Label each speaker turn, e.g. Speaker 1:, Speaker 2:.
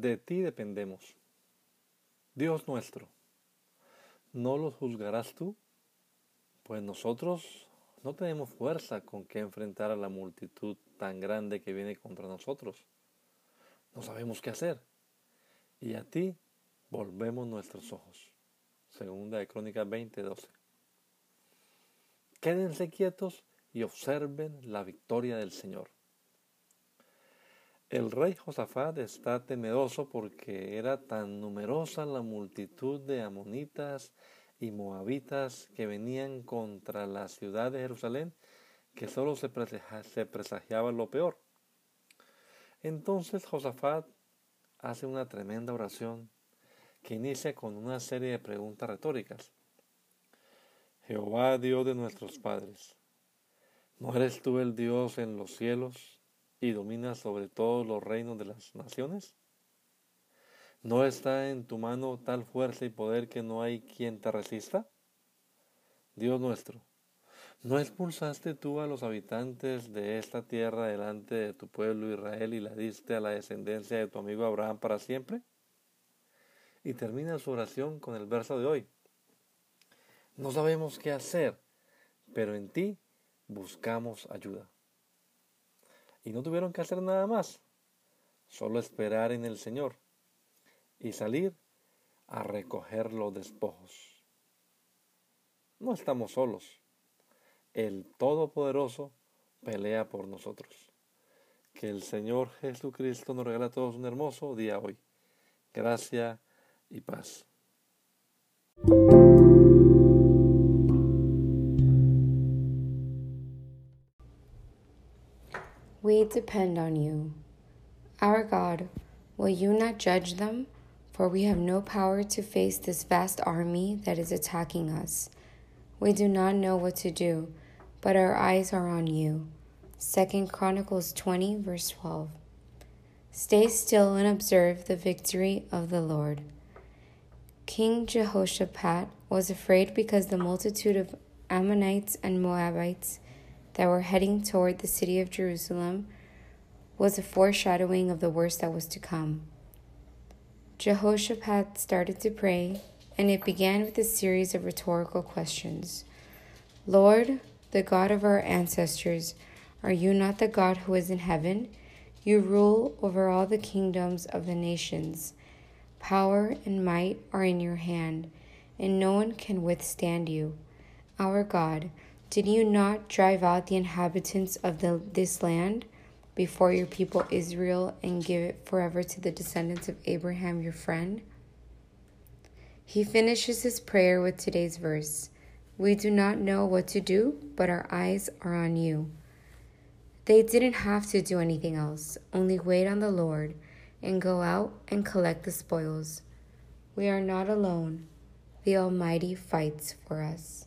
Speaker 1: De ti dependemos. Dios nuestro, ¿no los juzgarás tú? Pues nosotros no tenemos fuerza con que enfrentar a la multitud tan grande que viene contra nosotros. No sabemos qué hacer. Y a ti volvemos nuestros ojos. Segunda de Crónicas 20:12. Quédense quietos y observen la victoria del Señor. El rey Josafat está temeroso porque era tan numerosa la multitud de amonitas y moabitas que venían contra la ciudad de Jerusalén que solo se, presagiaba lo peor. Entonces Josafat hace una tremenda oración que inicia con una serie de preguntas retóricas. Jehová Dios de nuestros padres, ¿no eres tú el Dios en los cielos? Y domina sobre todos los reinos de las naciones? ¿No está en tu mano tal fuerza y poder que no hay quien te resista? Dios nuestro, ¿no expulsaste tú a los habitantes de esta tierra delante de tu pueblo Israel y la diste a la descendencia de tu amigo Abraham para siempre? Y termina su oración con el verso de hoy. No sabemos qué hacer, pero en ti buscamos ayuda y no tuvieron que hacer nada más, solo esperar en el Señor y salir a recoger los despojos. No estamos solos. El Todopoderoso pelea por nosotros. Que el Señor Jesucristo nos regala a todos un hermoso día hoy. Gracia y paz.
Speaker 2: We depend on you. Our God, will you not judge them? For we have no power to face this vast army that is attacking us. We do not know what to do, but our eyes are on you. 2 Chronicles 20, verse 12. Stay still and observe the victory of the Lord. King Jehoshaphat was afraid because the multitude of Ammonites and Moabites that were heading toward the city of Jerusalem was a foreshadowing of the worst that was to come. Jehoshaphat started to pray, and it began with a series of rhetorical questions Lord, the God of our ancestors, are you not the God who is in heaven? You rule over all the kingdoms of the nations. Power and might are in your hand, and no one can withstand you. Our God, did you not drive out the inhabitants of the, this land before your people Israel and give it forever to the descendants of Abraham your friend? He finishes his prayer with today's verse We do not know what to do, but our eyes are on you. They didn't have to do anything else, only wait on the Lord and go out and collect the spoils. We are not alone. The Almighty fights for us.